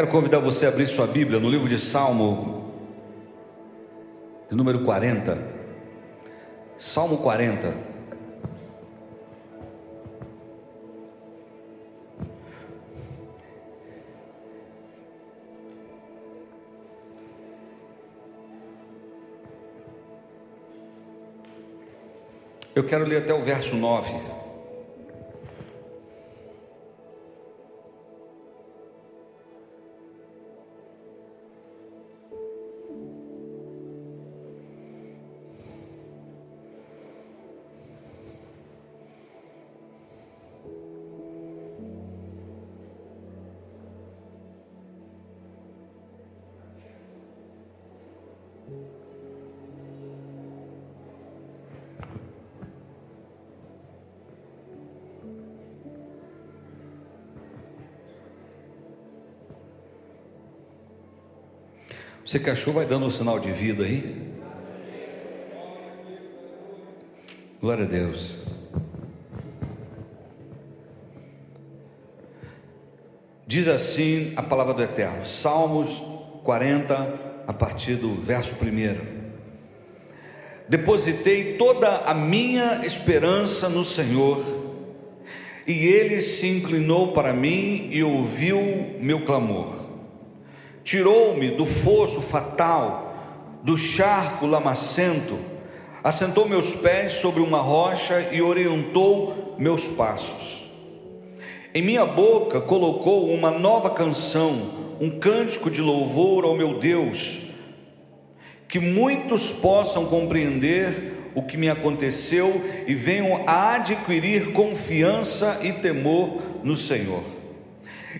Quero convidar você a abrir sua Bíblia no livro de Salmo, número 40. Salmo 40. Eu quero ler até o verso 9. Você que achou, vai dando um sinal de vida aí. Glória a Deus. Diz assim a palavra do Eterno, Salmos 40, a partir do verso 1. Depositei toda a minha esperança no Senhor, e Ele se inclinou para mim e ouviu meu clamor tirou-me do fosso fatal, do charco lamacento, assentou meus pés sobre uma rocha e orientou meus passos. Em minha boca colocou uma nova canção, um cântico de louvor ao meu Deus, que muitos possam compreender o que me aconteceu e venham a adquirir confiança e temor no Senhor.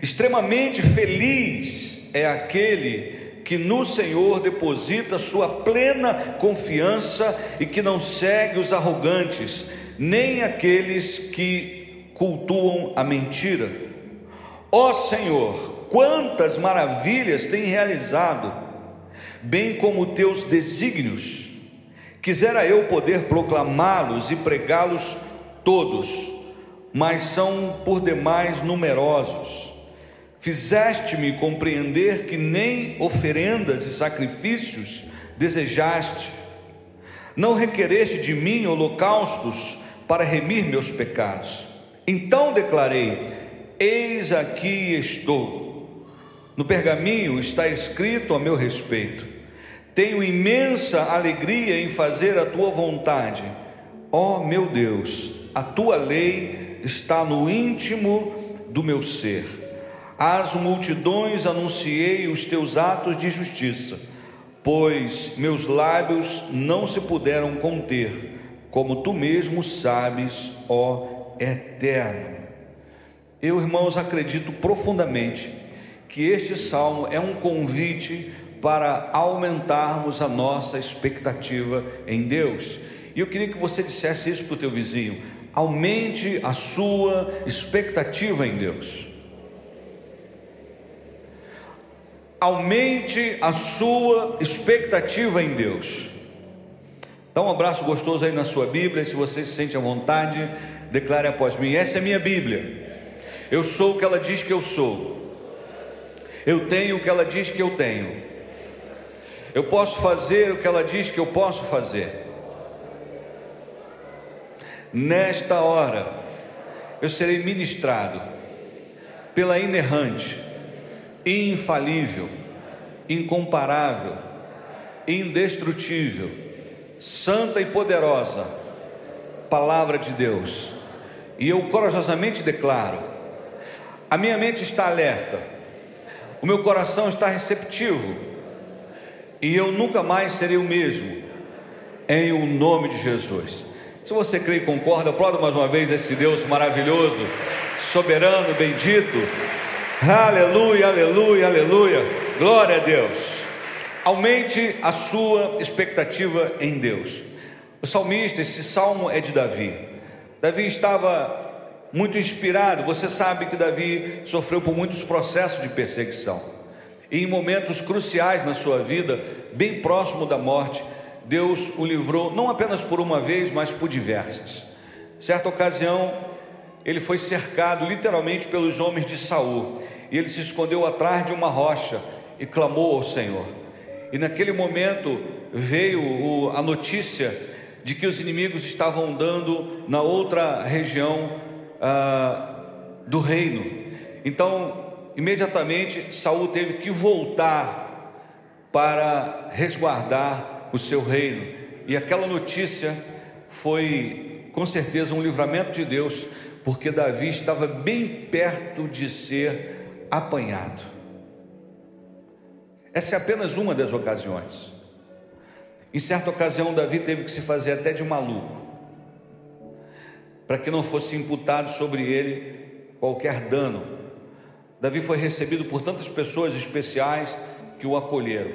Extremamente feliz é aquele que no Senhor deposita sua plena confiança e que não segue os arrogantes, nem aqueles que cultuam a mentira. Ó Senhor, quantas maravilhas tem realizado, bem como teus desígnios. Quisera eu poder proclamá-los e pregá-los todos, mas são por demais numerosos Fizeste-me compreender que nem oferendas e sacrifícios desejaste, não requereste de mim holocaustos para remir meus pecados. Então declarei: Eis aqui estou. No pergaminho está escrito a meu respeito: Tenho imensa alegria em fazer a tua vontade. Ó oh, meu Deus, a tua lei está no íntimo do meu ser às multidões anunciei os teus atos de justiça, pois meus lábios não se puderam conter, como tu mesmo sabes, ó Eterno. Eu, irmãos, acredito profundamente que este salmo é um convite para aumentarmos a nossa expectativa em Deus. E eu queria que você dissesse isso para o teu vizinho: aumente a sua expectativa em Deus. Aumente a sua expectativa em Deus. Dá um abraço gostoso aí na sua Bíblia, se você se sente à vontade, declare após mim: essa é minha Bíblia. Eu sou o que ela diz que eu sou. Eu tenho o que ela diz que eu tenho. Eu posso fazer o que ela diz que eu posso fazer. Nesta hora, eu serei ministrado pela inerrante infalível, incomparável, indestrutível, santa e poderosa palavra de Deus. E eu corajosamente declaro: a minha mente está alerta, o meu coração está receptivo, e eu nunca mais serei o mesmo, em o nome de Jesus. Se você crê e concorda, aplauda mais uma vez esse Deus maravilhoso, soberano, bendito Aleluia, aleluia, aleluia. Glória a Deus. Aumente a sua expectativa em Deus. O salmista, esse salmo é de Davi. Davi estava muito inspirado. Você sabe que Davi sofreu por muitos processos de perseguição. E em momentos cruciais na sua vida, bem próximo da morte, Deus o livrou não apenas por uma vez, mas por diversas. Certa ocasião, ele foi cercado literalmente pelos homens de Saul e ele se escondeu atrás de uma rocha e clamou ao Senhor. E naquele momento veio a notícia de que os inimigos estavam dando na outra região ah, do reino. Então, imediatamente Saul teve que voltar para resguardar o seu reino. E aquela notícia foi com certeza um livramento de Deus, porque Davi estava bem perto de ser apanhado. Essa é apenas uma das ocasiões. Em certa ocasião, Davi teve que se fazer até de maluco, para que não fosse imputado sobre ele qualquer dano. Davi foi recebido por tantas pessoas especiais que o acolheram,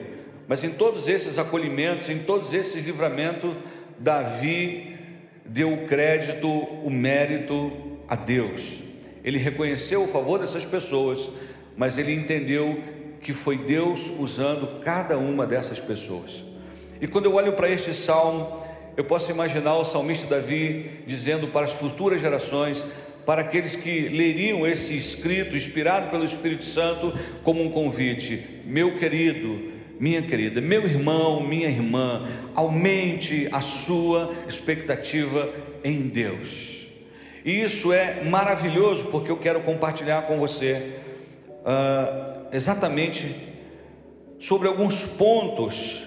mas em todos esses acolhimentos, em todos esses livramentos, Davi deu o crédito, o mérito a Deus. Ele reconheceu o favor dessas pessoas, mas ele entendeu que foi Deus usando cada uma dessas pessoas. E quando eu olho para este salmo, eu posso imaginar o salmista Davi dizendo para as futuras gerações, para aqueles que leriam esse escrito inspirado pelo Espírito Santo como um convite: meu querido, minha querida, meu irmão, minha irmã, aumente a sua expectativa em Deus. E isso é maravilhoso porque eu quero compartilhar com você uh, exatamente sobre alguns pontos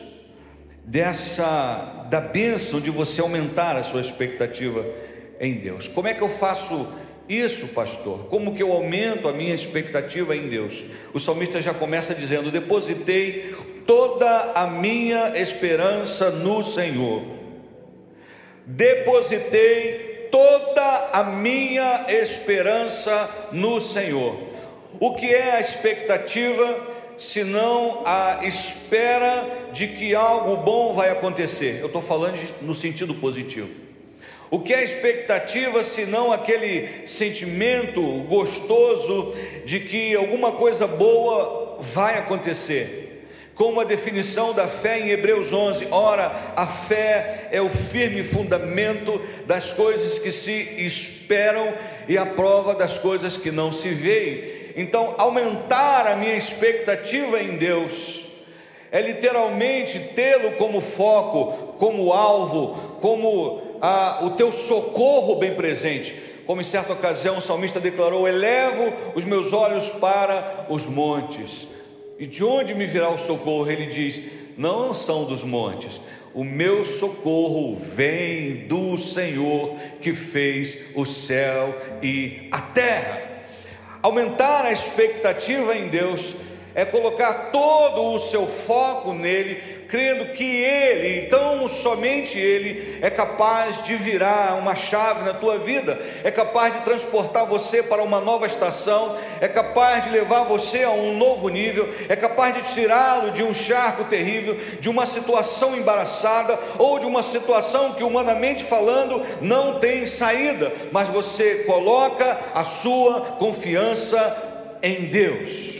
dessa da bênção de você aumentar a sua expectativa em Deus. Como é que eu faço isso, pastor? Como que eu aumento a minha expectativa em Deus? O salmista já começa dizendo: "Depositei toda a minha esperança no Senhor". Depositei toda a minha esperança no Senhor. O que é a expectativa? senão a espera de que algo bom vai acontecer. Eu estou falando no sentido positivo. O que é expectativa, senão aquele sentimento gostoso de que alguma coisa boa vai acontecer? Como a definição da fé em Hebreus 11, ora, a fé é o firme fundamento das coisas que se esperam e a prova das coisas que não se veem. Então, aumentar a minha expectativa em Deus é literalmente tê-lo como foco, como alvo, como ah, o teu socorro bem presente. Como em certa ocasião o salmista declarou: Elevo os meus olhos para os montes. E de onde me virá o socorro? Ele diz: Não são dos montes, o meu socorro vem do Senhor que fez o céu e a terra. Aumentar a expectativa em Deus é colocar todo o seu foco nele, crendo que Ele, então somente Ele, é capaz de virar uma chave na tua vida, é capaz de transportar você para uma nova estação, é capaz de levar você a um novo nível, é capaz de tirá-lo de um charco terrível, de uma situação embaraçada ou de uma situação que, humanamente falando, não tem saída, mas você coloca a sua confiança em Deus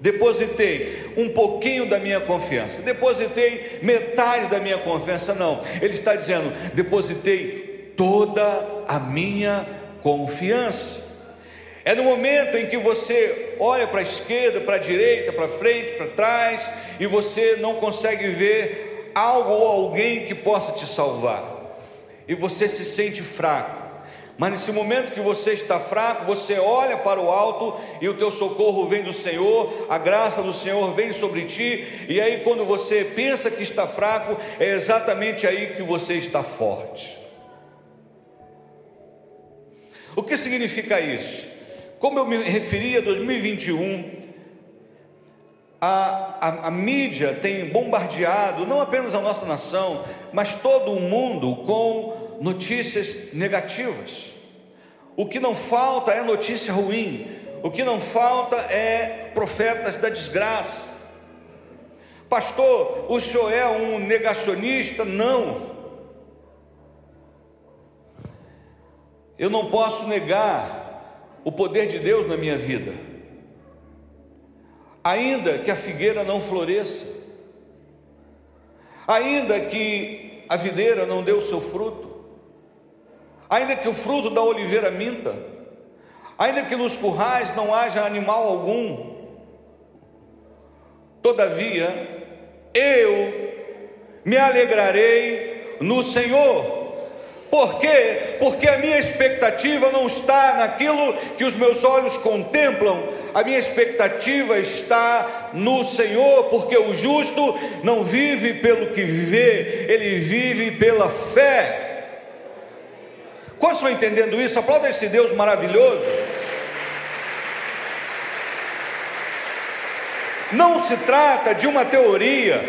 depositei um pouquinho da minha confiança, depositei metade da minha confiança, não, ele está dizendo, depositei toda a minha confiança. É no momento em que você olha para a esquerda, para a direita, para frente, para trás, e você não consegue ver algo ou alguém que possa te salvar, e você se sente fraco mas nesse momento que você está fraco, você olha para o alto e o teu socorro vem do Senhor, a graça do Senhor vem sobre ti, e aí quando você pensa que está fraco, é exatamente aí que você está forte. O que significa isso? Como eu me referi a 2021, a, a, a, mídia tem bombardeado não apenas a nossa nação, mas todo o mundo com notícias negativas. O que não falta é notícia ruim, o que não falta é profetas da desgraça. Pastor, o senhor é um negacionista? Não. Eu não posso negar o poder de Deus na minha vida, ainda que a figueira não floresça, ainda que a videira não dê o seu fruto, ainda que o fruto da oliveira minta, ainda que nos currais não haja animal algum, todavia eu me alegrarei no Senhor. Por quê? Porque a minha expectativa não está naquilo que os meus olhos contemplam, a minha expectativa está no Senhor, porque o justo não vive pelo que vê, ele vive pela fé. Quantos estão entendendo isso? Aplauda esse Deus maravilhoso. Não se trata de uma teoria,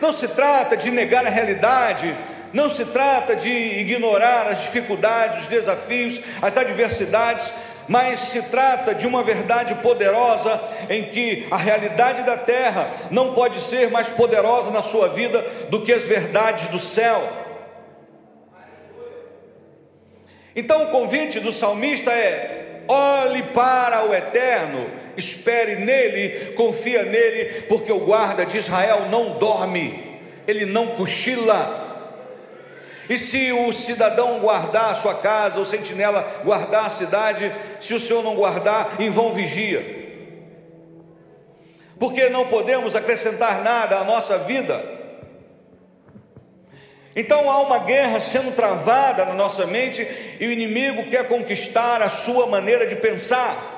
não se trata de negar a realidade, não se trata de ignorar as dificuldades, os desafios, as adversidades, mas se trata de uma verdade poderosa em que a realidade da terra não pode ser mais poderosa na sua vida do que as verdades do céu. Então o convite do salmista é: olhe para o eterno, espere nele, confia nele, porque o guarda de Israel não dorme, ele não cochila. E se o cidadão guardar a sua casa, o sentinela guardar a cidade, se o Senhor não guardar, em vão vigia. Porque não podemos acrescentar nada à nossa vida então há uma guerra sendo travada na nossa mente e o inimigo quer conquistar a sua maneira de pensar.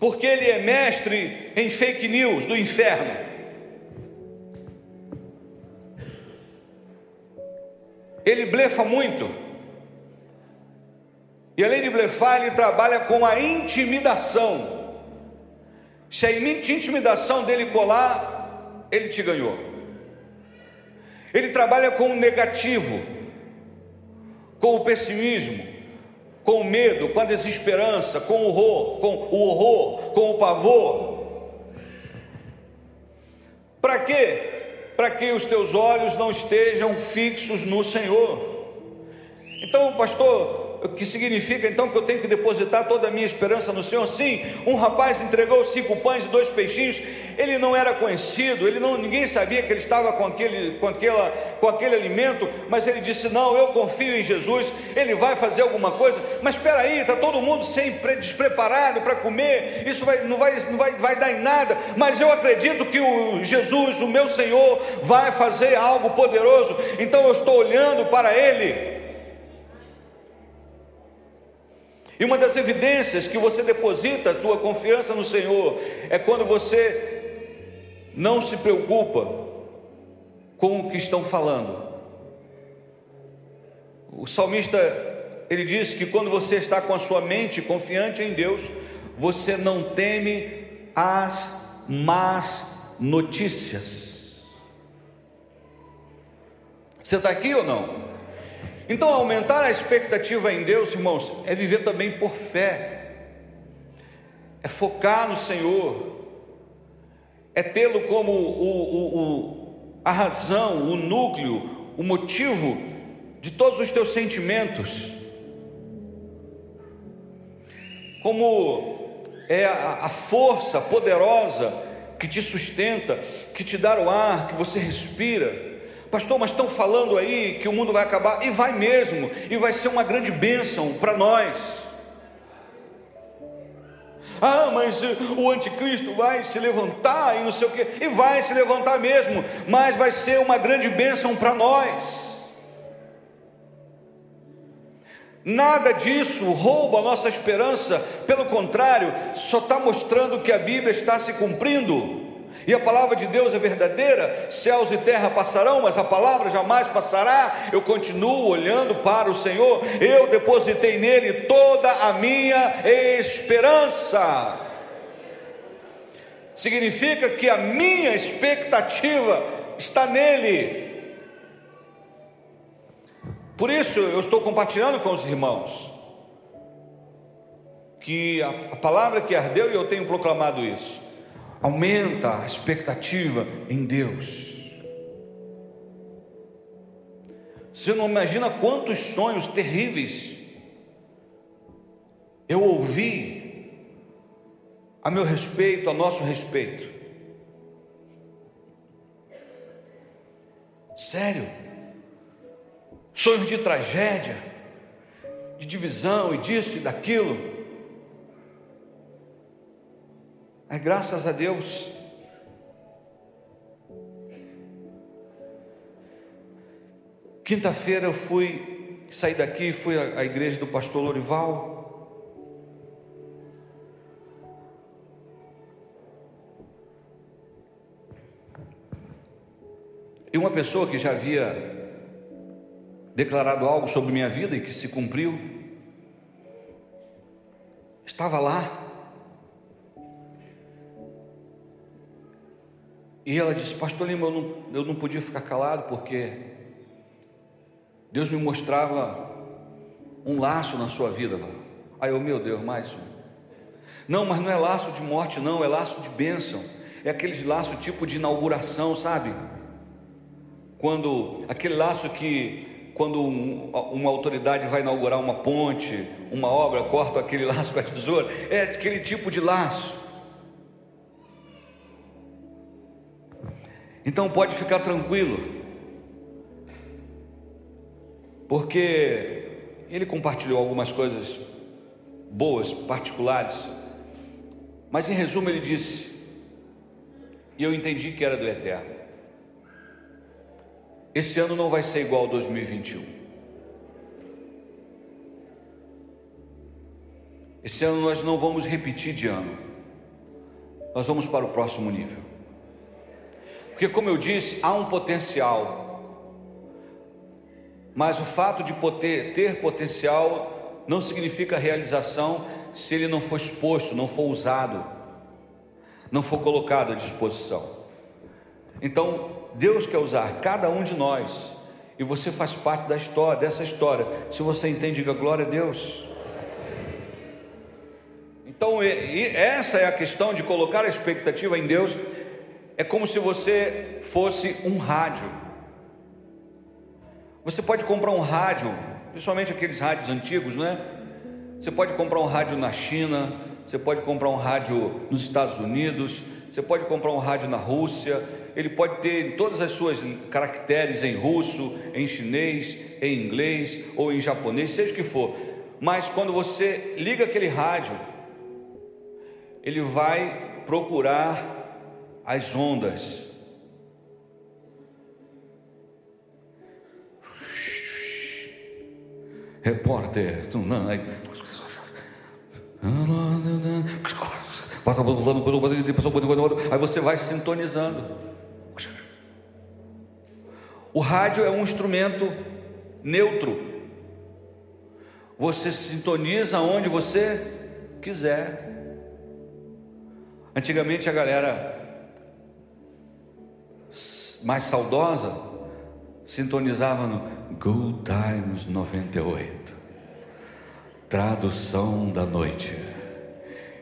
Porque ele é mestre em fake news do inferno. Ele blefa muito. E além de blefar, ele trabalha com a intimidação. Se a intimidação dele colar, ele te ganhou. Ele trabalha com o negativo, com o pessimismo, com o medo, com a desesperança, com o horror, com o horror, com o pavor. Para quê? Para que os teus olhos não estejam fixos no Senhor. Então, pastor, que significa então que eu tenho que depositar toda a minha esperança no Senhor? Sim, um rapaz entregou cinco pães e dois peixinhos, ele não era conhecido, ele não, ninguém sabia que ele estava com aquele, com, aquela, com aquele alimento, mas ele disse: Não, eu confio em Jesus, ele vai fazer alguma coisa. Mas espera aí, está todo mundo sempre despreparado para comer, isso vai, não, vai, não vai, vai dar em nada, mas eu acredito que o Jesus, o meu Senhor, vai fazer algo poderoso, então eu estou olhando para ele E uma das evidências que você deposita a tua confiança no Senhor é quando você não se preocupa com o que estão falando. O salmista ele diz que quando você está com a sua mente confiante em Deus, você não teme as más notícias. Você está aqui ou não? Então, aumentar a expectativa em Deus, irmãos, é viver também por fé, é focar no Senhor, é tê-lo como o, o, o, a razão, o núcleo, o motivo de todos os teus sentimentos, como é a, a força poderosa que te sustenta, que te dá o ar, que você respira. Pastor, mas estão falando aí que o mundo vai acabar, e vai mesmo, e vai ser uma grande bênção para nós. Ah, mas o anticristo vai se levantar e não sei o que, e vai se levantar mesmo, mas vai ser uma grande bênção para nós. Nada disso rouba a nossa esperança, pelo contrário, só está mostrando que a Bíblia está se cumprindo. E a palavra de Deus é verdadeira, céus e terra passarão, mas a palavra jamais passará. Eu continuo olhando para o Senhor, eu depositei nele toda a minha esperança. Significa que a minha expectativa está nele. Por isso eu estou compartilhando com os irmãos que a, palavra que ardeu e eu tenho proclamado isso aumenta a expectativa em Deus. Você não imagina quantos sonhos terríveis eu ouvi a meu respeito, a nosso respeito. Sério, sonhos de tragédia, de divisão e disso e daquilo. Mas graças a Deus, quinta-feira eu fui sair daqui, fui à igreja do pastor Lorival. E uma pessoa que já havia declarado algo sobre minha vida e que se cumpriu, estava lá. E ela disse: Pastor Lima, eu não, eu não podia ficar calado porque Deus me mostrava um laço na sua vida. Mano. Aí eu, meu Deus, mais um. Não, mas não é laço de morte, não, é laço de bênção. É aqueles laços tipo de inauguração, sabe? Quando aquele laço que quando um, uma autoridade vai inaugurar uma ponte, uma obra, corta aquele laço com a tesoura, é aquele tipo de laço. Então pode ficar tranquilo, porque ele compartilhou algumas coisas boas, particulares, mas em resumo ele disse, e eu entendi que era do Eterno. Esse ano não vai ser igual ao 2021. Esse ano nós não vamos repetir de ano. Nós vamos para o próximo nível. Porque, como eu disse, há um potencial. Mas o fato de poder, ter potencial não significa realização se ele não for exposto, não for usado, não for colocado à disposição. Então, Deus quer usar cada um de nós, e você faz parte da história, dessa história. Se você entende, diga glória a Deus. Então, essa é a questão de colocar a expectativa em Deus. É como se você fosse um rádio. Você pode comprar um rádio, principalmente aqueles rádios antigos, né? Você pode comprar um rádio na China, você pode comprar um rádio nos Estados Unidos, você pode comprar um rádio na Rússia, ele pode ter todas as suas caracteres em russo, em chinês, em inglês ou em japonês, seja o que for. Mas quando você liga aquele rádio, ele vai procurar as ondas. Repórter, passa aí você vai sintonizando. O rádio é um instrumento neutro. Você sintoniza onde você quiser. Antigamente a galera mais saudosa sintonizava no Good Times 98. Tradução da noite.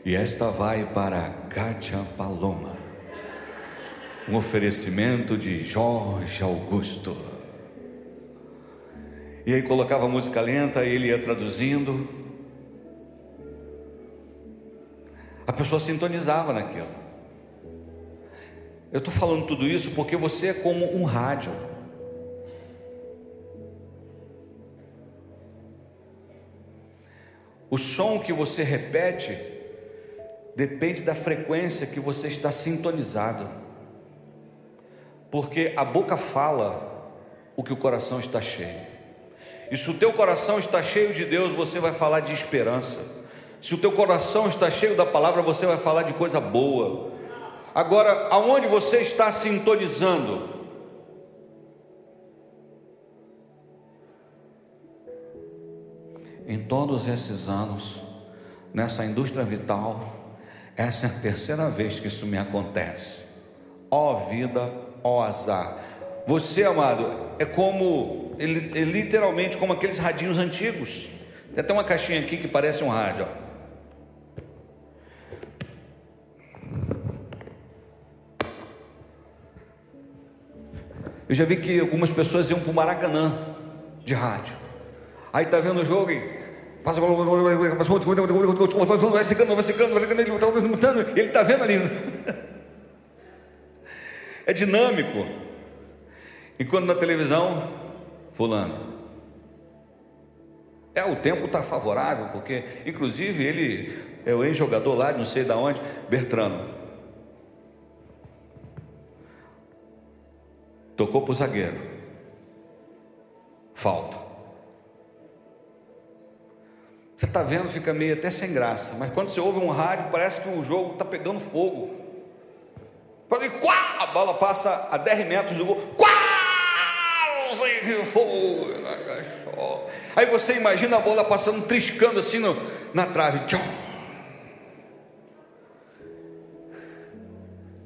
E esta vai para Kátia Paloma um oferecimento de Jorge Augusto. E aí colocava música lenta, ele ia traduzindo. A pessoa sintonizava naquilo. Eu estou falando tudo isso porque você é como um rádio. O som que você repete depende da frequência que você está sintonizado porque a boca fala o que o coração está cheio. E se o teu coração está cheio de Deus, você vai falar de esperança. Se o teu coração está cheio da palavra, você vai falar de coisa boa. Agora, aonde você está sintonizando? Em todos esses anos, nessa indústria vital, essa é a terceira vez que isso me acontece. Ó oh, vida ó azar. Você, amado, é como, é literalmente como aqueles radinhos antigos. Tem até uma caixinha aqui que parece um rádio. Ó. Eu já vi que algumas pessoas iam para o Maracanã de rádio. Aí tá vendo o jogo e passa vai secando, vai secando, vai secando, ele está vendo ali. É dinâmico. E quando na televisão, fulano. É, o tempo está favorável, porque, inclusive, ele é o ex-jogador lá, não sei de onde, Bertrano. Tocou para o zagueiro. Falta. Você está vendo, fica meio até sem graça. Mas quando você ouve um rádio, parece que o jogo está pegando fogo. Falei, quá! A bola passa a 10 metros do gol. Quá! Fogo! Aí você imagina a bola passando, triscando assim no, na trave. Tchau.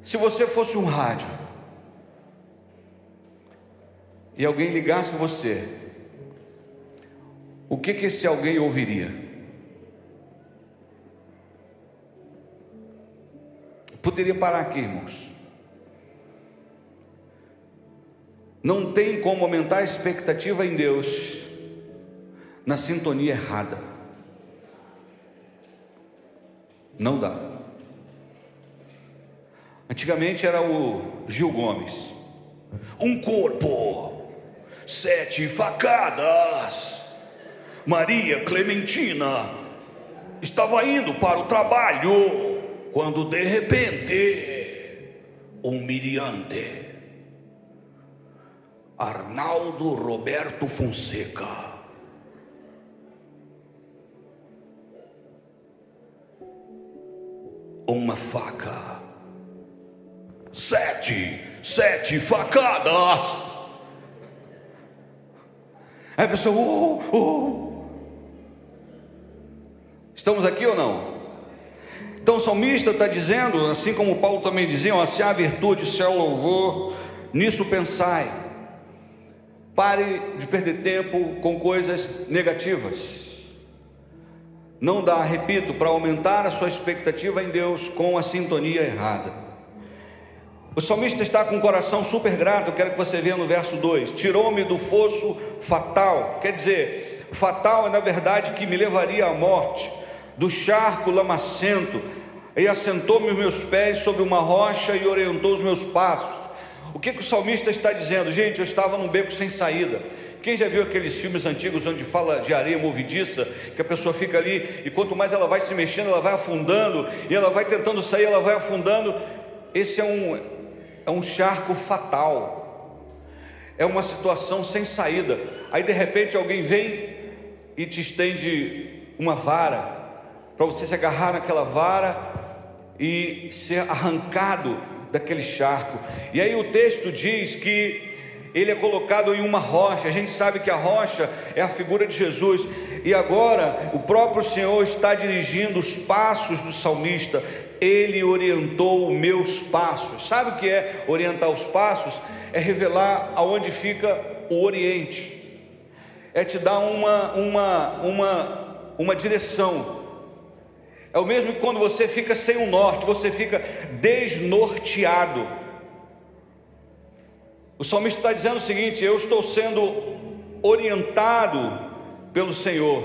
Se você fosse um rádio e alguém ligasse você, o que que esse alguém ouviria? Poderia parar aqui, irmãos. Não tem como aumentar a expectativa em Deus na sintonia errada. Não dá. Antigamente era o Gil Gomes. Um corpo, sete facadas. Maria Clementina estava indo para o trabalho quando de repente, humilhante, Arnaldo Roberto Fonseca uma faca. Sete, sete facadas. Aí a pessoa, oh, oh. estamos aqui ou não? Então o salmista está dizendo, assim como Paulo também dizia, se há virtude, se há louvor, nisso pensai. Pare de perder tempo com coisas negativas. Não dá, repito, para aumentar a sua expectativa em Deus com a sintonia errada. O salmista está com o coração super grato, quero que você veja no verso 2: Tirou-me do fosso fatal, quer dizer, fatal é na verdade que me levaria à morte, do charco lamacento, e assentou-me os meus pés sobre uma rocha e orientou os meus passos. O que, que o salmista está dizendo? Gente, eu estava num beco sem saída. Quem já viu aqueles filmes antigos onde fala de areia movediça, que a pessoa fica ali e quanto mais ela vai se mexendo, ela vai afundando, e ela vai tentando sair, ela vai afundando. Esse é um, é um charco fatal, é uma situação sem saída. Aí de repente alguém vem e te estende uma vara, para você se agarrar naquela vara e ser arrancado daquele charco. E aí o texto diz que ele é colocado em uma rocha. A gente sabe que a rocha é a figura de Jesus. E agora o próprio Senhor está dirigindo os passos do salmista. Ele orientou meus passos. Sabe o que é orientar os passos? É revelar aonde fica o Oriente. É te dar uma uma uma uma direção. É o mesmo que quando você fica sem o norte, você fica desnorteado. O salmista está dizendo o seguinte: eu estou sendo orientado pelo Senhor,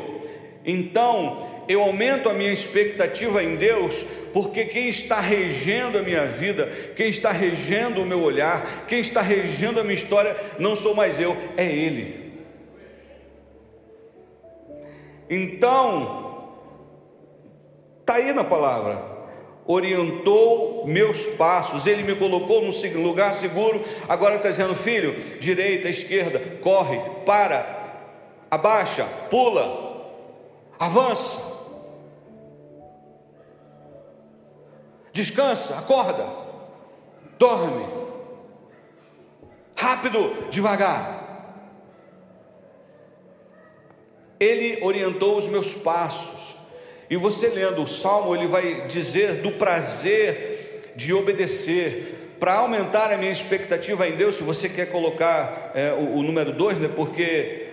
então eu aumento a minha expectativa em Deus, porque quem está regendo a minha vida, quem está regendo o meu olhar, quem está regendo a minha história, não sou mais eu, é Ele. Então, está aí na palavra, orientou meus passos, ele me colocou num lugar seguro. Agora está dizendo, filho, direita, esquerda, corre, para, abaixa, pula, avança, descansa, acorda, dorme, rápido, devagar. Ele orientou os meus passos. E você lendo o salmo, ele vai dizer do prazer de obedecer, para aumentar a minha expectativa em Deus. Se você quer colocar é, o, o, número dois, né? Porque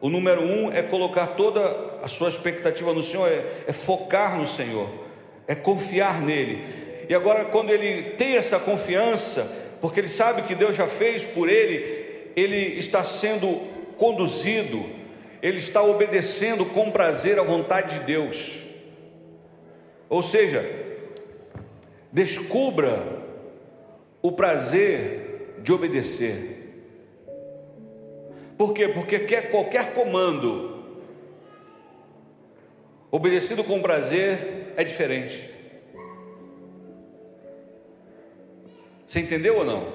o número um é colocar toda a sua expectativa no Senhor, é, é focar no Senhor, é confiar nele. E agora, quando ele tem essa confiança, porque ele sabe que Deus já fez por ele, ele está sendo conduzido ele está obedecendo com prazer à vontade de Deus. Ou seja, descubra o prazer de obedecer. Por quê? Porque quer qualquer comando obedecido com prazer é diferente. Você entendeu ou não?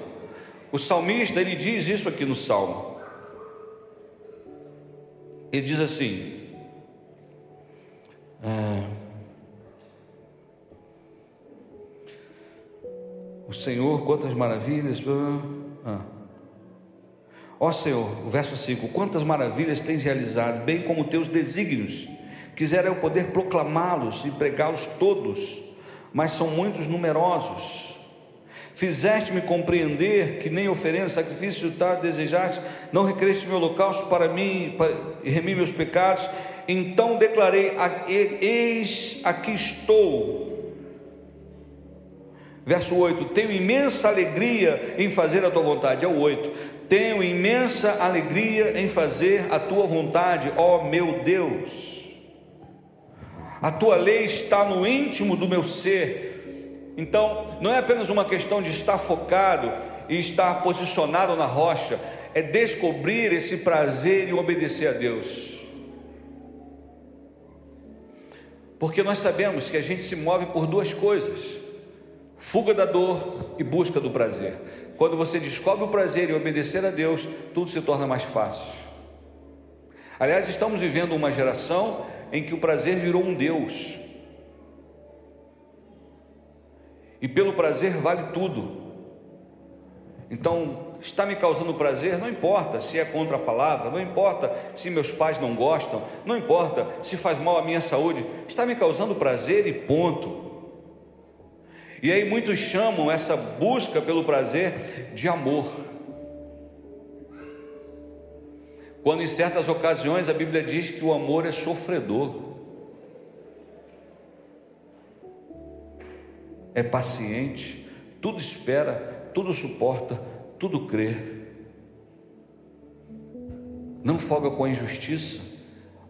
O salmista ele diz isso aqui no salmo. Ele diz assim: ah, O Senhor, quantas maravilhas. Ah. Ó Senhor, o verso 5: Quantas maravilhas tens realizado, bem como teus desígnios. Quisera eu poder proclamá-los e pregá-los todos, mas são muitos numerosos. Fizeste-me compreender que nem oferenda, sacrifício tal desejaste, não requereste meu holocausto para mim para, e remi meus pecados. Então declarei: Eis aqui estou Verso 8: Tenho imensa alegria em fazer a tua vontade. É o 8. Tenho imensa alegria em fazer a tua vontade, ó meu Deus. A tua lei está no íntimo do meu ser. Então, não é apenas uma questão de estar focado e estar posicionado na rocha, é descobrir esse prazer e obedecer a Deus. Porque nós sabemos que a gente se move por duas coisas fuga da dor e busca do prazer. Quando você descobre o prazer e obedecer a Deus, tudo se torna mais fácil. Aliás, estamos vivendo uma geração em que o prazer virou um Deus. E pelo prazer vale tudo. Então, está me causando prazer, não importa se é contra a palavra, não importa se meus pais não gostam, não importa se faz mal à minha saúde, está me causando prazer e ponto. E aí muitos chamam essa busca pelo prazer de amor. Quando em certas ocasiões a Bíblia diz que o amor é sofredor, é paciente, tudo espera, tudo suporta, tudo crê. Não folga com a injustiça,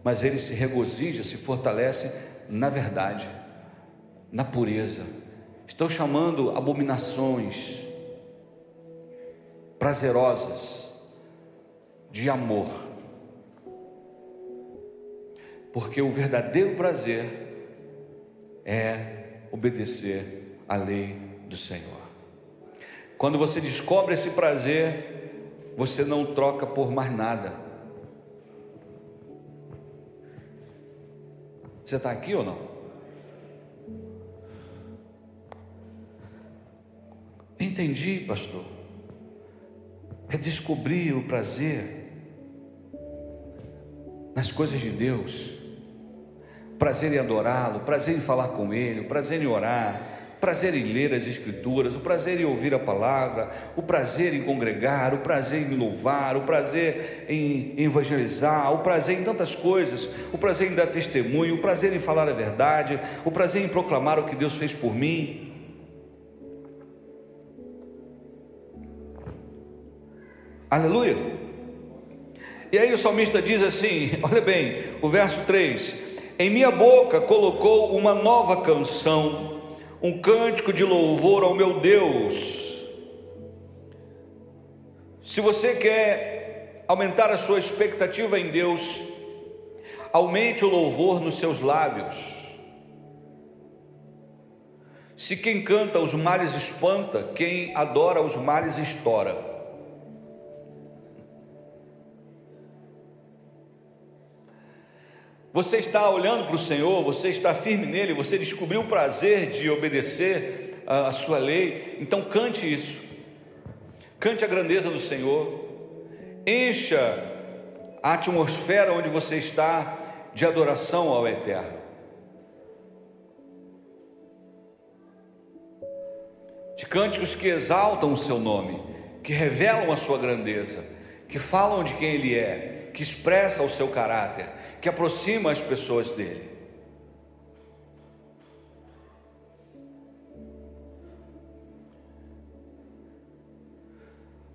mas ele se regozija, se fortalece na verdade, na pureza Estão chamando abominações prazerosas de amor. Porque o verdadeiro prazer é obedecer à lei do Senhor. Quando você descobre esse prazer, você não troca por mais nada. Você está aqui ou não? Entendi, pastor. É descobrir o prazer nas coisas de Deus, prazer em adorá-lo, prazer em falar com Ele, prazer em orar, prazer em ler as Escrituras, o prazer em ouvir a palavra, o prazer em congregar, o prazer em louvar, o prazer em evangelizar, o prazer em tantas coisas, o prazer em dar testemunho, o prazer em falar a verdade, o prazer em proclamar o que Deus fez por mim. Aleluia. E aí o salmista diz assim: olha bem, o verso 3: Em minha boca colocou uma nova canção, um cântico de louvor ao meu Deus. Se você quer aumentar a sua expectativa em Deus, aumente o louvor nos seus lábios. Se quem canta os males espanta, quem adora os males estoura. Você está olhando para o Senhor, você está firme nele, você descobriu o prazer de obedecer a, a sua lei, então cante isso, cante a grandeza do Senhor, encha a atmosfera onde você está de adoração ao Eterno. De cânticos que exaltam o seu nome, que revelam a sua grandeza, que falam de quem Ele é, que expressam o seu caráter que aproxima as pessoas dele.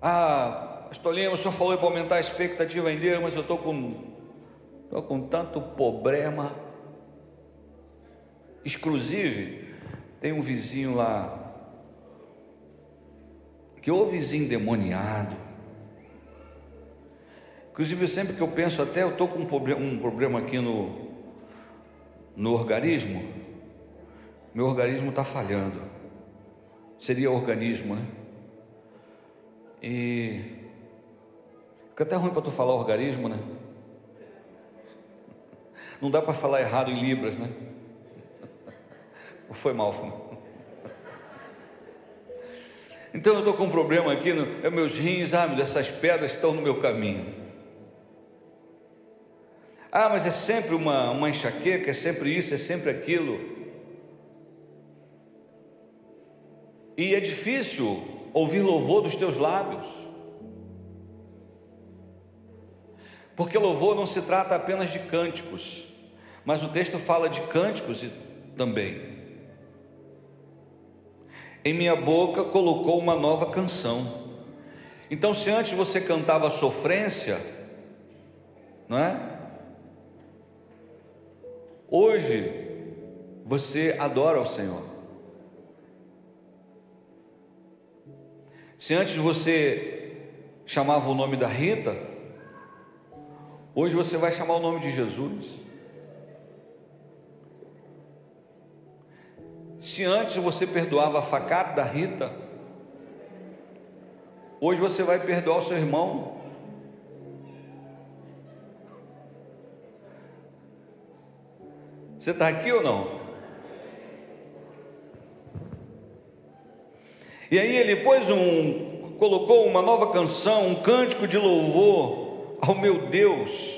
Ah, Pastor Lima, o senhor falou para aumentar a expectativa em Deus, mas eu estou com, estou com tanto problema. Exclusive, tem um vizinho lá, que ou vizinho demoniado, Inclusive, sempre que eu penso, até eu estou com um problema, aqui no, no organismo, meu organismo está falhando. Seria organismo, né? E fica até ruim para tu falar organismo, né? Não dá para falar errado em libras, né? Foi mal, foi mal. Então eu estou com um problema aqui, no, é meus rins, ah, essas pedras estão no meu caminho. Ah, mas é sempre uma, uma enxaqueca, é sempre isso, é sempre aquilo. E é difícil ouvir louvor dos teus lábios. Porque louvor não se trata apenas de cânticos, mas o texto fala de cânticos também. Em minha boca colocou uma nova canção. Então, se antes você cantava sofrência, não é? Hoje você adora o Senhor. Se antes você chamava o nome da Rita, hoje você vai chamar o nome de Jesus. Se antes você perdoava a facada da Rita, hoje você vai perdoar o seu irmão Você está aqui ou não? E aí ele pôs um, colocou uma nova canção, um cântico de louvor ao meu Deus,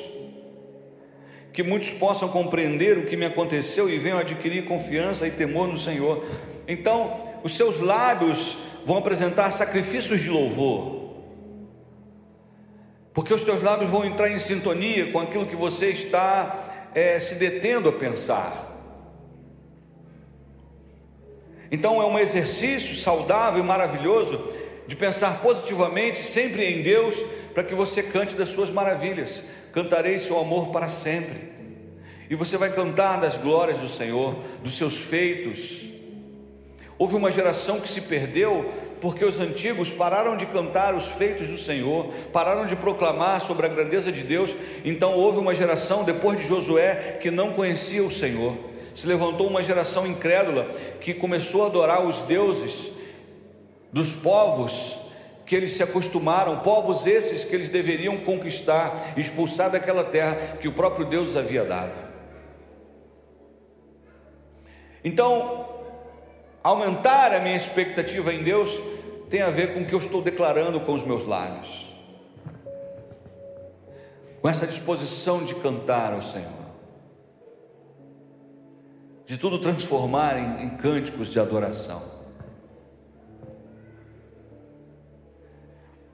que muitos possam compreender o que me aconteceu e venham adquirir confiança e temor no Senhor. Então, os seus lábios vão apresentar sacrifícios de louvor, porque os teus lábios vão entrar em sintonia com aquilo que você está é, se detendo a pensar. Então é um exercício saudável e maravilhoso de pensar positivamente sempre em Deus, para que você cante das suas maravilhas. Cantarei seu amor para sempre. E você vai cantar das glórias do Senhor, dos seus feitos. Houve uma geração que se perdeu porque os antigos pararam de cantar os feitos do Senhor, pararam de proclamar sobre a grandeza de Deus. Então houve uma geração depois de Josué que não conhecia o Senhor. Se levantou uma geração incrédula que começou a adorar os deuses dos povos que eles se acostumaram, povos esses que eles deveriam conquistar, expulsar daquela terra que o próprio Deus havia dado. Então, aumentar a minha expectativa em Deus tem a ver com o que eu estou declarando com os meus lábios, com essa disposição de cantar ao Senhor, de tudo transformar em, em cânticos de adoração.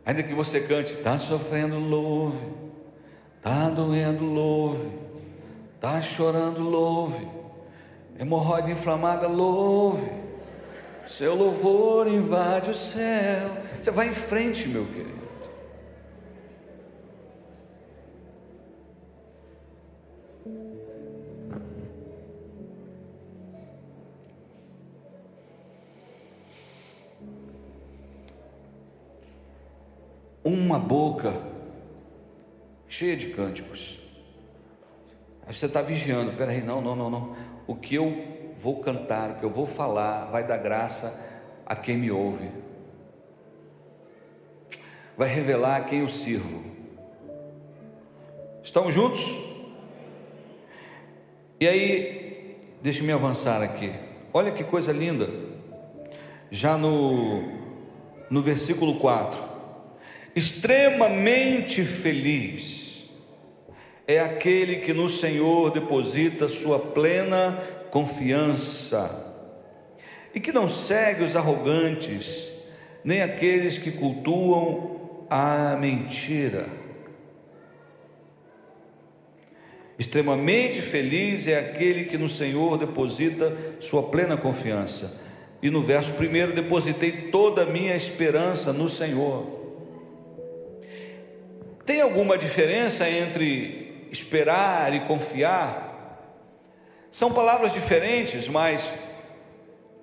Ainda que você cante, está sofrendo, louve, está doendo, louve, está chorando, louve, hemorroide inflamada, louve seu louvor invade o céu. Você vai em frente, meu querido. Uma boca cheia de cânticos. Aí você está vigiando, peraí, não, não, não, não. O que eu vou cantar, o que eu vou falar vai dar graça a quem me ouve, vai revelar a quem eu sirvo. Estamos juntos? E aí, deixe-me avançar aqui. Olha que coisa linda. Já no, no versículo 4: extremamente feliz é aquele que no Senhor deposita sua plena confiança, e que não segue os arrogantes, nem aqueles que cultuam a mentira. Extremamente feliz é aquele que no Senhor deposita sua plena confiança. E no verso primeiro, depositei toda a minha esperança no Senhor. Tem alguma diferença entre esperar e confiar? São palavras diferentes, mas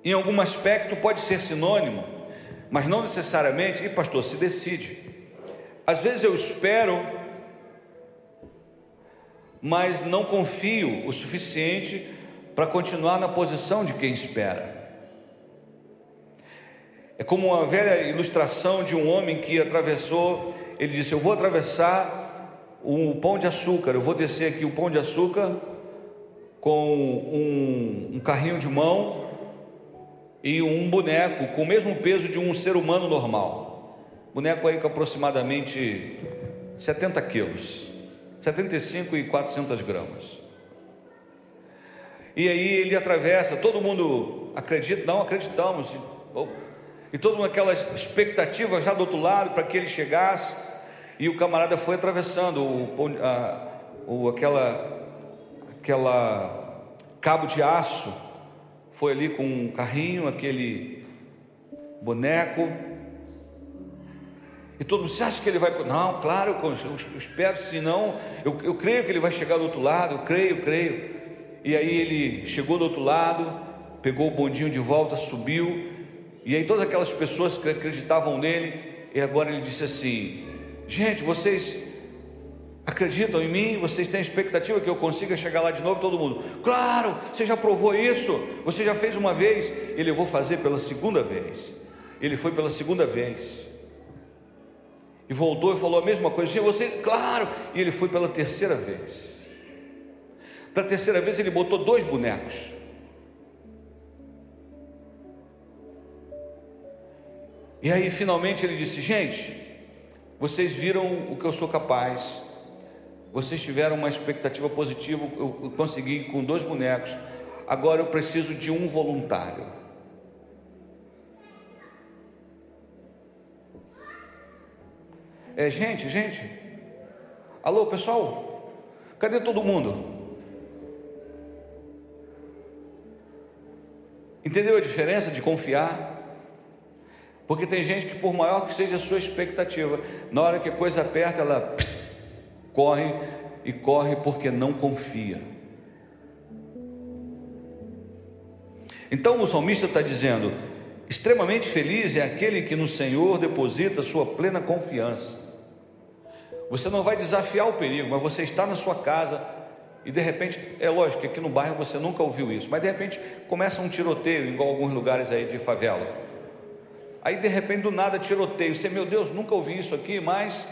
em algum aspecto pode ser sinônimo, mas não necessariamente. E pastor, se decide. Às vezes eu espero mas não confio o suficiente para continuar na posição de quem espera. É como uma velha ilustração de um homem que atravessou, ele disse: Eu vou atravessar o pão de açúcar, eu vou descer aqui o pão de açúcar com um, um carrinho de mão e um boneco com o mesmo peso de um ser humano normal. Boneco aí com aproximadamente 70 quilos, 75 e 400 gramas. E aí ele atravessa, todo mundo acredita, não acreditamos, e mundo aquela expectativa já do outro lado para que ele chegasse, e o camarada foi atravessando o, a, o aquela, aquela cabo de aço, foi ali com um carrinho, aquele boneco, e todo mundo, você acha que ele vai. Não, claro, eu, espero, se não, eu, eu creio que ele vai chegar do outro lado, eu creio, eu creio. E aí ele chegou do outro lado, pegou o bondinho de volta, subiu, e aí todas aquelas pessoas que acreditavam nele, e agora ele disse assim: Gente, vocês acreditam em mim? Vocês têm expectativa que eu consiga chegar lá de novo? Todo mundo, claro, você já provou isso, você já fez uma vez, ele eu vou fazer pela segunda vez. Ele foi pela segunda vez. E voltou e falou a mesma coisa. Sim, vocês, claro. E ele foi pela terceira vez. Pela terceira vez ele botou dois bonecos. E aí finalmente ele disse: Gente, vocês viram o que eu sou capaz. Vocês tiveram uma expectativa positiva. Eu consegui com dois bonecos. Agora eu preciso de um voluntário. É, gente, gente. Alô, pessoal? Cadê todo mundo? Entendeu a diferença de confiar? Porque tem gente que, por maior que seja a sua expectativa, na hora que a coisa aperta, ela corre e corre porque não confia. Então o salmista está dizendo: extremamente feliz é aquele que no Senhor deposita sua plena confiança. Você não vai desafiar o perigo, mas você está na sua casa e de repente, é lógico que aqui no bairro você nunca ouviu isso, mas de repente começa um tiroteio, igual alguns lugares aí de favela. Aí de repente do nada tiroteio. Você, meu Deus, nunca ouvi isso aqui, mas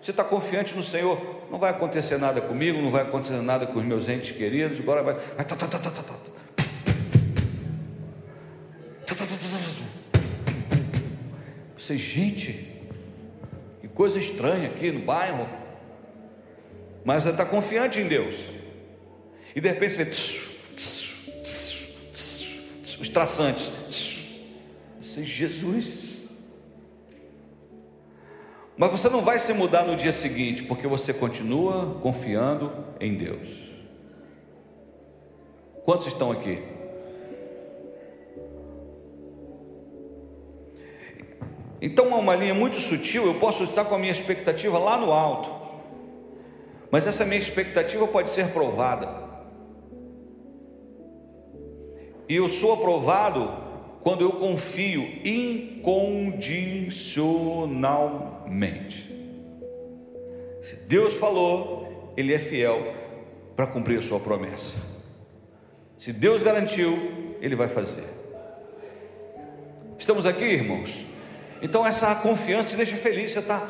você está confiante no Senhor. Não vai acontecer nada comigo, não vai acontecer nada com os meus entes queridos. Agora vai. vai tá, tá, tá, tá, tá, tá. Você, gente, coisa estranha aqui no bairro. Mas você está confiante em Deus. E de repente você vê tss, tss, tss, os traçantes. Você, Jesus. Mas você não vai se mudar no dia seguinte, porque você continua confiando em Deus. Quantos estão aqui? Então, é uma linha muito sutil. Eu posso estar com a minha expectativa lá no alto, mas essa minha expectativa pode ser provada. E eu sou aprovado quando eu confio incondicionalmente. Se Deus falou, Ele é fiel para cumprir a sua promessa. Se Deus garantiu, Ele vai fazer. Estamos aqui, irmãos? Então essa confiança te deixa feliz. Você está,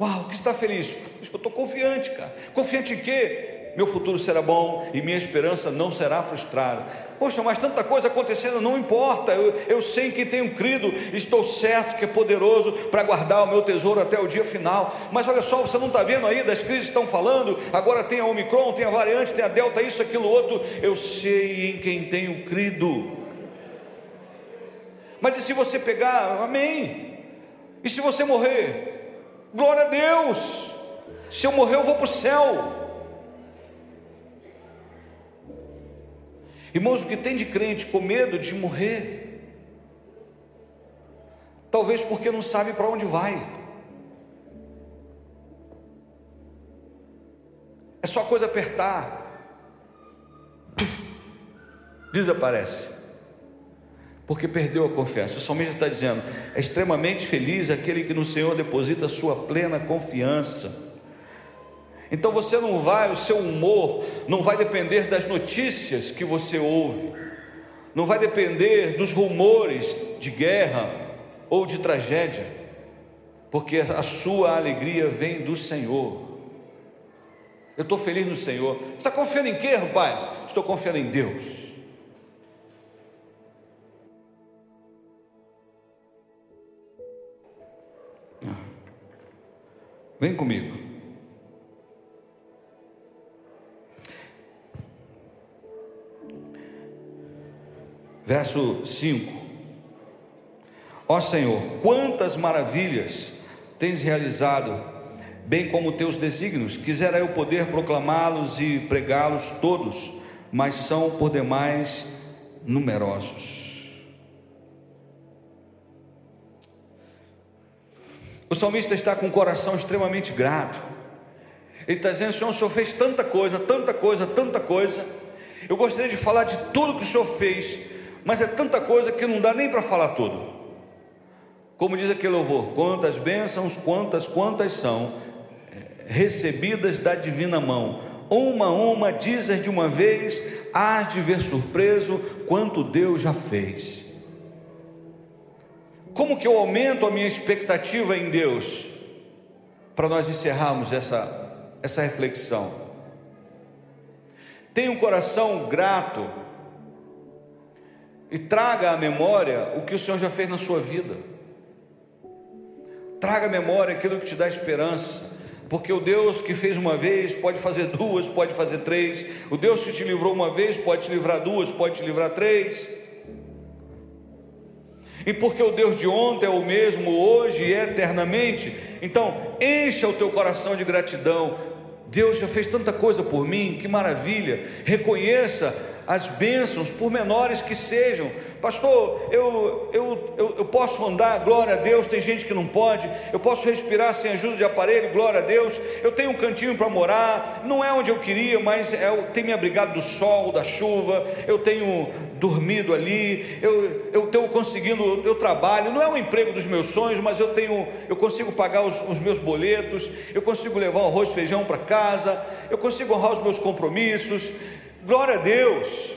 uau, que está feliz? Eu estou confiante, cara. Confiante em quê? Meu futuro será bom e minha esperança não será frustrada. Poxa, mas tanta coisa acontecendo, não importa. Eu, eu sei que tenho crido, estou certo que é poderoso para guardar o meu tesouro até o dia final. Mas olha só, você não está vendo aí das crises que estão falando? Agora tem a Omicron, tem a variante, tem a Delta, isso, aquilo, outro. Eu sei em quem tenho crido. Mas e se você pegar, amém? E se você morrer? Glória a Deus! Se eu morrer, eu vou para o céu. Irmãos, o que tem de crente com medo de morrer? Talvez porque não sabe para onde vai. É só coisa apertar. Desaparece porque perdeu a confiança. O salmista está dizendo: é extremamente feliz aquele que no Senhor deposita a sua plena confiança. Então você não vai, o seu humor não vai depender das notícias que você ouve, não vai depender dos rumores de guerra ou de tragédia, porque a sua alegria vem do Senhor. Eu estou feliz no Senhor. Você está confiando em quê, rapaz? Estou confiando em Deus. Vem comigo. Verso 5: Ó Senhor, quantas maravilhas tens realizado, bem como teus desígnios, quisera eu poder proclamá-los e pregá-los todos, mas são por demais numerosos. O salmista está com o coração extremamente grato. Ele está dizendo: Senhor, o Senhor fez tanta coisa, tanta coisa, tanta coisa. Eu gostaria de falar de tudo que o Senhor fez, mas é tanta coisa que não dá nem para falar tudo. Como diz aquele louvor, quantas bênçãos, quantas, quantas são eh, recebidas da divina mão. Uma a uma dizes de uma vez, hás de ver surpreso quanto Deus já fez. Como que eu aumento a minha expectativa em Deus? Para nós encerrarmos essa, essa reflexão. Tenha um coração grato e traga à memória o que o Senhor já fez na sua vida. Traga à memória aquilo que te dá esperança, porque o Deus que fez uma vez pode fazer duas, pode fazer três. O Deus que te livrou uma vez pode te livrar duas, pode te livrar três. E porque o Deus de ontem é o mesmo hoje e eternamente, então encha o teu coração de gratidão. Deus já fez tanta coisa por mim, que maravilha. Reconheça as bênçãos, por menores que sejam. Pastor, eu, eu, eu, eu, posso andar, glória a Deus. Tem gente que não pode. Eu posso respirar sem ajuda de aparelho, glória a Deus. Eu tenho um cantinho para morar, não é onde eu queria, mas é, tem me abrigado do sol, da chuva. Eu tenho dormido ali. Eu, eu tenho conseguindo, eu trabalho. Não é o emprego dos meus sonhos, mas eu tenho, eu consigo pagar os, os meus boletos. Eu consigo levar arroz e feijão para casa. Eu consigo honrar os meus compromissos. Glória a Deus.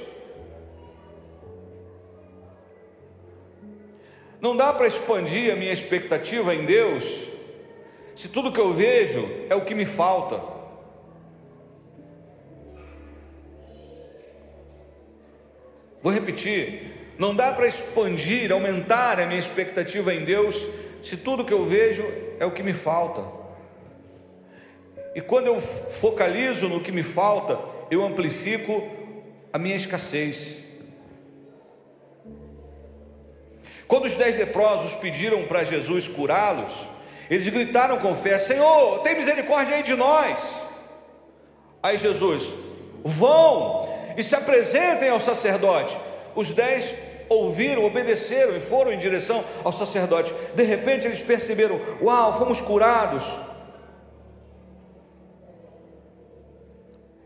Não dá para expandir a minha expectativa em Deus, se tudo que eu vejo é o que me falta. Vou repetir: não dá para expandir, aumentar a minha expectativa em Deus, se tudo que eu vejo é o que me falta. E quando eu focalizo no que me falta, eu amplifico a minha escassez. Quando os dez leprosos pediram para Jesus curá-los, eles gritaram com fé: Senhor, tem misericórdia aí de nós. Aí Jesus, vão e se apresentem ao sacerdote. Os dez ouviram, obedeceram e foram em direção ao sacerdote. De repente eles perceberam: Uau, fomos curados.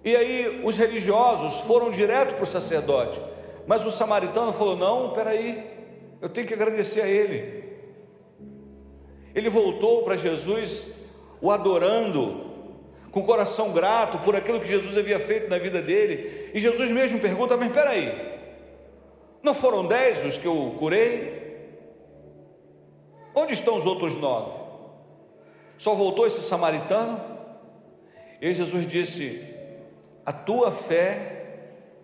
E aí os religiosos foram direto para o sacerdote, mas o samaritano falou: Não, peraí, eu tenho que agradecer a ele. Ele voltou para Jesus, o adorando, com coração grato por aquilo que Jesus havia feito na vida dele. E Jesus mesmo pergunta: Mas peraí, não foram dez os que eu curei? Onde estão os outros nove? Só voltou esse samaritano? E Jesus disse: a tua fé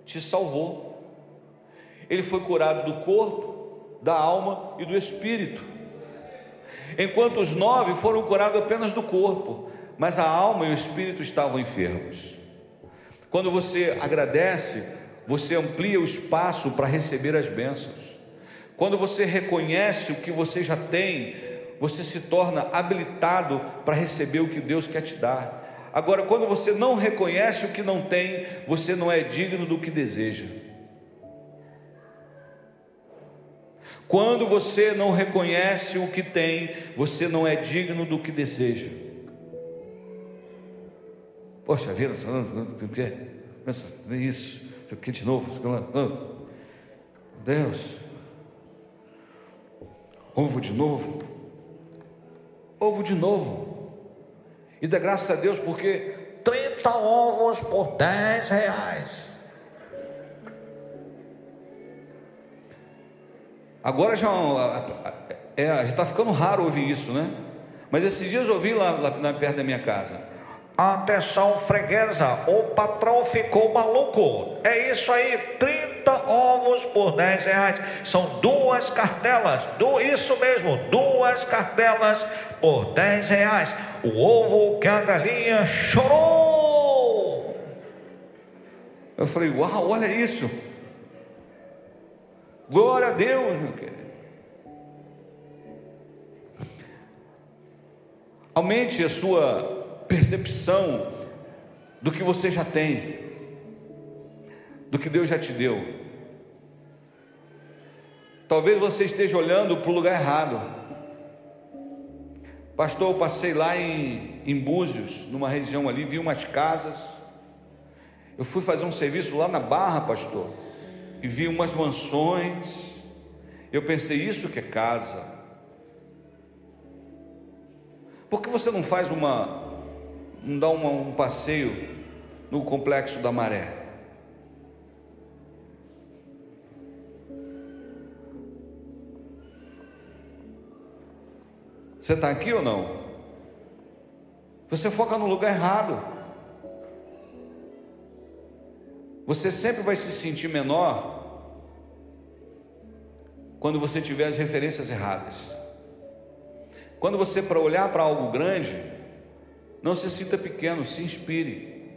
te salvou. Ele foi curado do corpo, da alma e do espírito. Enquanto os nove foram curados apenas do corpo, mas a alma e o espírito estavam enfermos. Quando você agradece, você amplia o espaço para receber as bênçãos. Quando você reconhece o que você já tem, você se torna habilitado para receber o que Deus quer te dar. Agora, quando você não reconhece o que não tem, você não é digno do que deseja. Quando você não reconhece o que tem, você não é digno do que deseja. Poxa vida, o que é? Isso, o que de novo? Deus, ovo de novo, ovo de novo. E dá graças a Deus porque três 30 ovos por 10 reais. Agora já é, está ficando raro ouvir isso, né? Mas esses dias eu ouvi lá, lá perto da minha casa. Atenção, freguesa, o patrão ficou maluco. É isso aí, 30 ovos por 10 reais. São duas cartelas, do, isso mesmo, duas cartelas por 10 reais. O ovo que a galinha chorou. Eu falei, uau, olha isso. Glória a Deus, meu querido. Aumente a sua percepção do que você já tem, do que Deus já te deu. Talvez você esteja olhando para o lugar errado. Pastor, eu passei lá em, em Búzios, numa região ali, vi umas casas. Eu fui fazer um serviço lá na Barra, pastor e vi umas mansões. Eu pensei, isso que é casa. Por que você não faz uma, não dá um passeio no complexo da maré? Você está aqui ou não? Você foca no lugar errado. Você sempre vai se sentir menor quando você tiver as referências erradas. Quando você para olhar para algo grande, não se sinta pequeno, se inspire.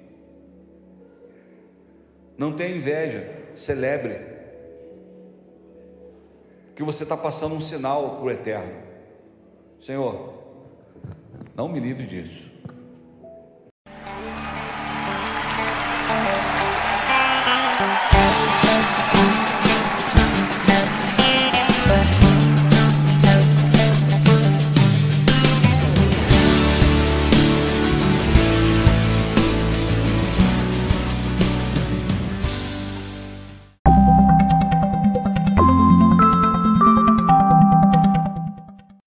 Não tenha inveja, celebre. Que você está passando um sinal para o eterno. Senhor, não me livre disso.